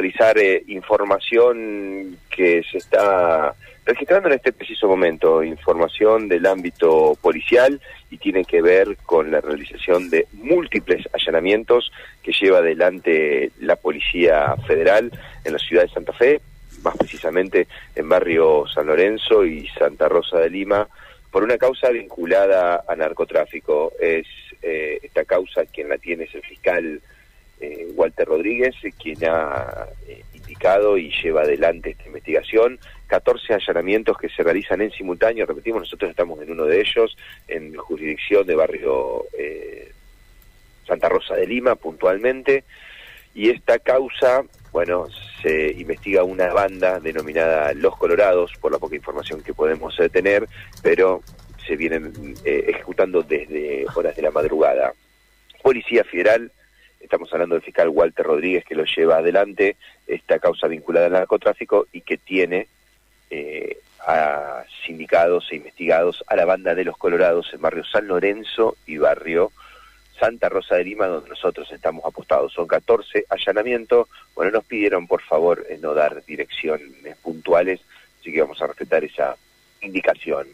actualizar eh, información que se está registrando en este preciso momento, información del ámbito policial y tiene que ver con la realización de múltiples allanamientos que lleva adelante la Policía Federal en la ciudad de Santa Fe, más precisamente en barrio San Lorenzo y Santa Rosa de Lima, por una causa vinculada a narcotráfico. Es eh, esta causa quien la tiene es el fiscal eh, Walter Rodríguez, quien ha eh, indicado y lleva adelante esta investigación. 14 allanamientos que se realizan en simultáneo, repetimos, nosotros estamos en uno de ellos, en jurisdicción de barrio Santa Rosa de Lima, puntualmente, y esta causa, bueno, se investiga una banda denominada Los Colorados, por la poca información que podemos tener, pero se vienen ejecutando desde horas de la madrugada. Policía Federal estamos hablando del fiscal Walter Rodríguez que lo lleva adelante esta causa vinculada al narcotráfico y que tiene eh, a sindicados e investigados a la banda de los Colorados en barrio San Lorenzo y barrio Santa Rosa de Lima, donde nosotros estamos apostados. Son 14 allanamientos. Bueno, nos pidieron por favor no dar direcciones puntuales, así que vamos a respetar esa indicación.